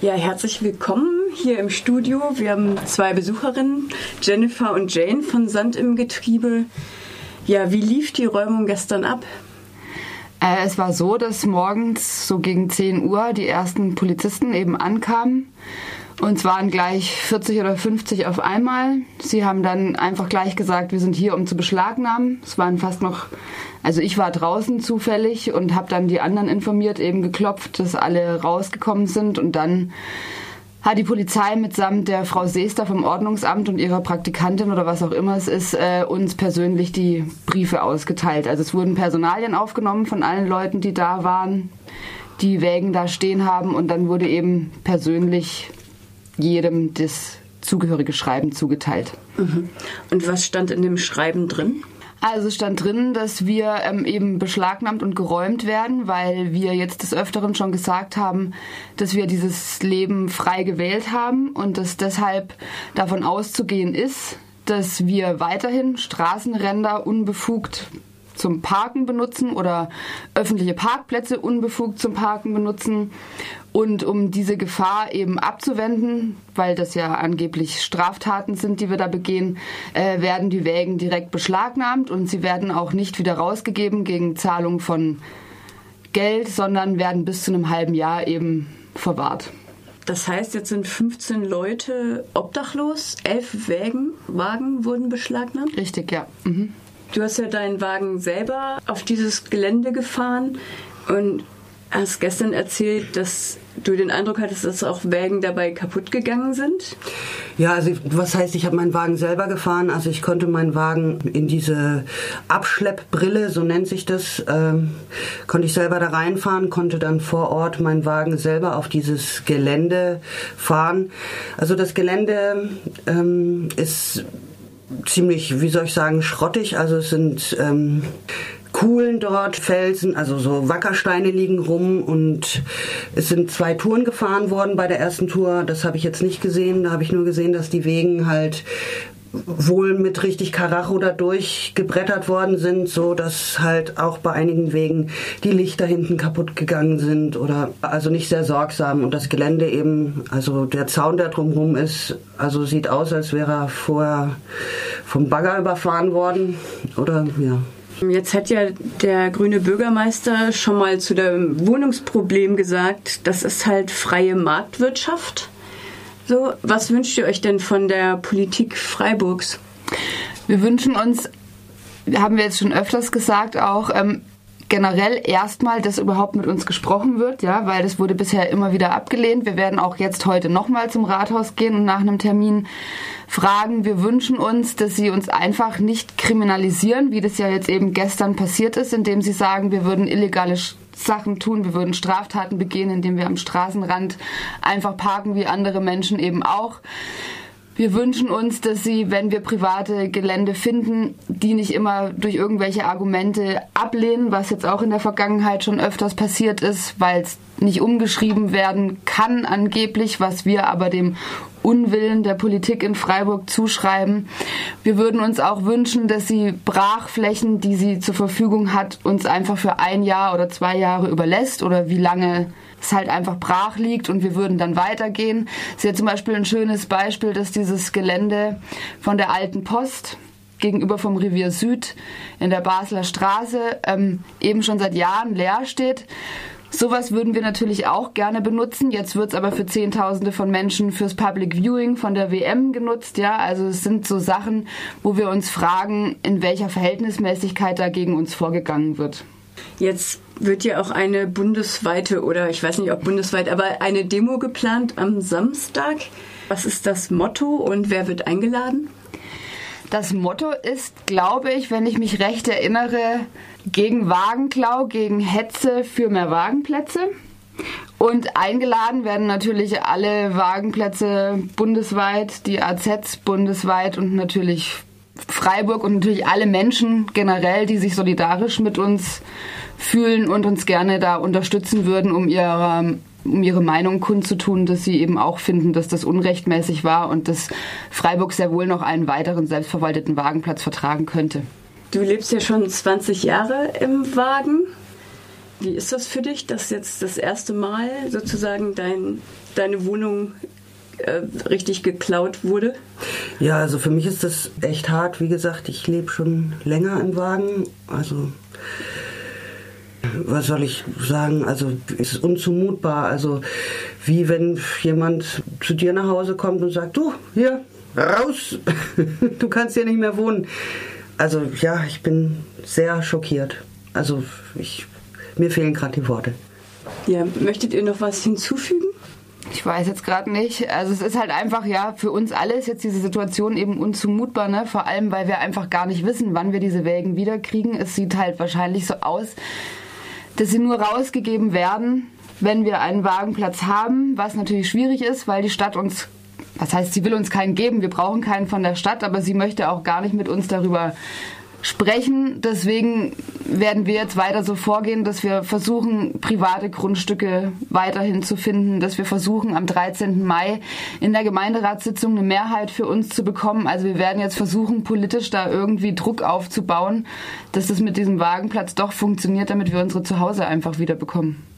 Ja, herzlich willkommen hier im Studio. Wir haben zwei Besucherinnen, Jennifer und Jane von Sand im Getriebe. Ja, wie lief die Räumung gestern ab? Äh, es war so, dass morgens so gegen 10 Uhr die ersten Polizisten eben ankamen. Und zwar gleich 40 oder 50 auf einmal. Sie haben dann einfach gleich gesagt, wir sind hier, um zu beschlagnahmen. Es waren fast noch, also ich war draußen zufällig und habe dann die anderen informiert, eben geklopft, dass alle rausgekommen sind. Und dann hat die Polizei mitsamt der Frau Seester vom Ordnungsamt und ihrer Praktikantin oder was auch immer es ist, äh, uns persönlich die Briefe ausgeteilt. Also es wurden Personalien aufgenommen von allen Leuten, die da waren, die Wägen da stehen haben und dann wurde eben persönlich jedem das zugehörige Schreiben zugeteilt. Mhm. Und was stand in dem Schreiben drin? Also stand drin, dass wir ähm, eben beschlagnahmt und geräumt werden, weil wir jetzt des Öfteren schon gesagt haben, dass wir dieses Leben frei gewählt haben und dass deshalb davon auszugehen ist, dass wir weiterhin Straßenränder unbefugt zum Parken benutzen oder öffentliche Parkplätze unbefugt zum Parken benutzen. Und um diese Gefahr eben abzuwenden, weil das ja angeblich Straftaten sind, die wir da begehen, äh, werden die Wägen direkt beschlagnahmt und sie werden auch nicht wieder rausgegeben gegen Zahlung von Geld, sondern werden bis zu einem halben Jahr eben verwahrt. Das heißt, jetzt sind 15 Leute obdachlos, elf Wägen, Wagen wurden beschlagnahmt? Richtig, ja. Mhm. Du hast ja deinen Wagen selber auf dieses Gelände gefahren und hast gestern erzählt, dass du den Eindruck hattest, dass auch Wägen dabei kaputt gegangen sind? Ja, also was heißt, ich habe meinen Wagen selber gefahren. Also ich konnte meinen Wagen in diese Abschleppbrille, so nennt sich das, ähm, konnte ich selber da reinfahren, konnte dann vor Ort meinen Wagen selber auf dieses Gelände fahren. Also das Gelände ähm, ist ziemlich, wie soll ich sagen, schrottig. Also es sind ähm, Kuhlen dort, Felsen, also so Wackersteine liegen rum und es sind zwei Touren gefahren worden bei der ersten Tour. Das habe ich jetzt nicht gesehen. Da habe ich nur gesehen, dass die Wegen halt wohl mit richtig Karacho da durchgebrettert worden sind, so dass halt auch bei einigen Wegen die Lichter hinten kaputt gegangen sind oder also nicht sehr sorgsam und das Gelände eben, also der Zaun, der drumherum ist, also sieht aus, als wäre er vorher vom Bagger überfahren worden oder ja. Jetzt hat ja der grüne Bürgermeister schon mal zu dem Wohnungsproblem gesagt, das ist halt freie Marktwirtschaft. So, was wünscht ihr euch denn von der Politik Freiburgs? Wir wünschen uns, haben wir jetzt schon öfters gesagt, auch ähm, generell erstmal, dass überhaupt mit uns gesprochen wird, ja, weil das wurde bisher immer wieder abgelehnt. Wir werden auch jetzt heute nochmal zum Rathaus gehen und nach einem Termin fragen. Wir wünschen uns, dass sie uns einfach nicht kriminalisieren, wie das ja jetzt eben gestern passiert ist, indem sie sagen, wir würden illegale Sachen tun, wir würden Straftaten begehen, indem wir am Straßenrand einfach parken wie andere Menschen eben auch. Wir wünschen uns, dass sie, wenn wir private Gelände finden, die nicht immer durch irgendwelche Argumente ablehnen, was jetzt auch in der Vergangenheit schon öfters passiert ist, weil es nicht umgeschrieben werden kann angeblich, was wir aber dem Unwillen der Politik in Freiburg zuschreiben. Wir würden uns auch wünschen, dass sie Brachflächen, die sie zur Verfügung hat, uns einfach für ein Jahr oder zwei Jahre überlässt oder wie lange es halt einfach brach liegt und wir würden dann weitergehen. Ist ja zum Beispiel ein schönes Beispiel, dass dieses Gelände von der alten Post gegenüber vom Revier Süd in der Basler Straße ähm, eben schon seit Jahren leer steht Sowas würden wir natürlich auch gerne benutzen. Jetzt wird es aber für Zehntausende von Menschen fürs Public Viewing von der WM genutzt. Ja, also es sind so Sachen, wo wir uns fragen, in welcher Verhältnismäßigkeit dagegen uns vorgegangen wird. Jetzt wird ja auch eine bundesweite oder ich weiß nicht, ob bundesweit, aber eine Demo geplant am Samstag. Was ist das Motto und wer wird eingeladen? Das Motto ist, glaube ich, wenn ich mich recht erinnere, gegen Wagenklau, gegen Hetze für mehr Wagenplätze. Und eingeladen werden natürlich alle Wagenplätze bundesweit, die AZs bundesweit und natürlich Freiburg und natürlich alle Menschen generell, die sich solidarisch mit uns fühlen und uns gerne da unterstützen würden, um ihre, um ihre Meinung kundzutun, dass sie eben auch finden, dass das unrechtmäßig war und dass Freiburg sehr wohl noch einen weiteren selbstverwalteten Wagenplatz vertragen könnte. Du lebst ja schon 20 Jahre im Wagen. Wie ist das für dich, dass jetzt das erste Mal sozusagen dein deine Wohnung äh, richtig geklaut wurde? Ja, also für mich ist das echt hart. Wie gesagt, ich lebe schon länger im Wagen. Also was soll ich sagen? Also ist unzumutbar. Also wie wenn jemand zu dir nach Hause kommt und sagt, du hier raus, du kannst hier nicht mehr wohnen. Also ja, ich bin sehr schockiert. Also ich, mir fehlen gerade die Worte. Ja, möchtet ihr noch was hinzufügen? Ich weiß jetzt gerade nicht. Also es ist halt einfach, ja, für uns alle jetzt diese Situation eben unzumutbar, ne? Vor allem, weil wir einfach gar nicht wissen, wann wir diese Wägen wiederkriegen. Es sieht halt wahrscheinlich so aus, dass sie nur rausgegeben werden, wenn wir einen Wagenplatz haben, was natürlich schwierig ist, weil die Stadt uns, was heißt, sie will uns keinen geben, wir brauchen keinen von der Stadt, aber sie möchte auch gar nicht mit uns darüber sprechen. Deswegen werden wir jetzt weiter so vorgehen, dass wir versuchen, private Grundstücke weiterhin zu finden, dass wir versuchen, am 13. Mai in der Gemeinderatssitzung eine Mehrheit für uns zu bekommen. Also wir werden jetzt versuchen, politisch da irgendwie Druck aufzubauen, dass das mit diesem Wagenplatz doch funktioniert, damit wir unsere Zuhause einfach wieder bekommen.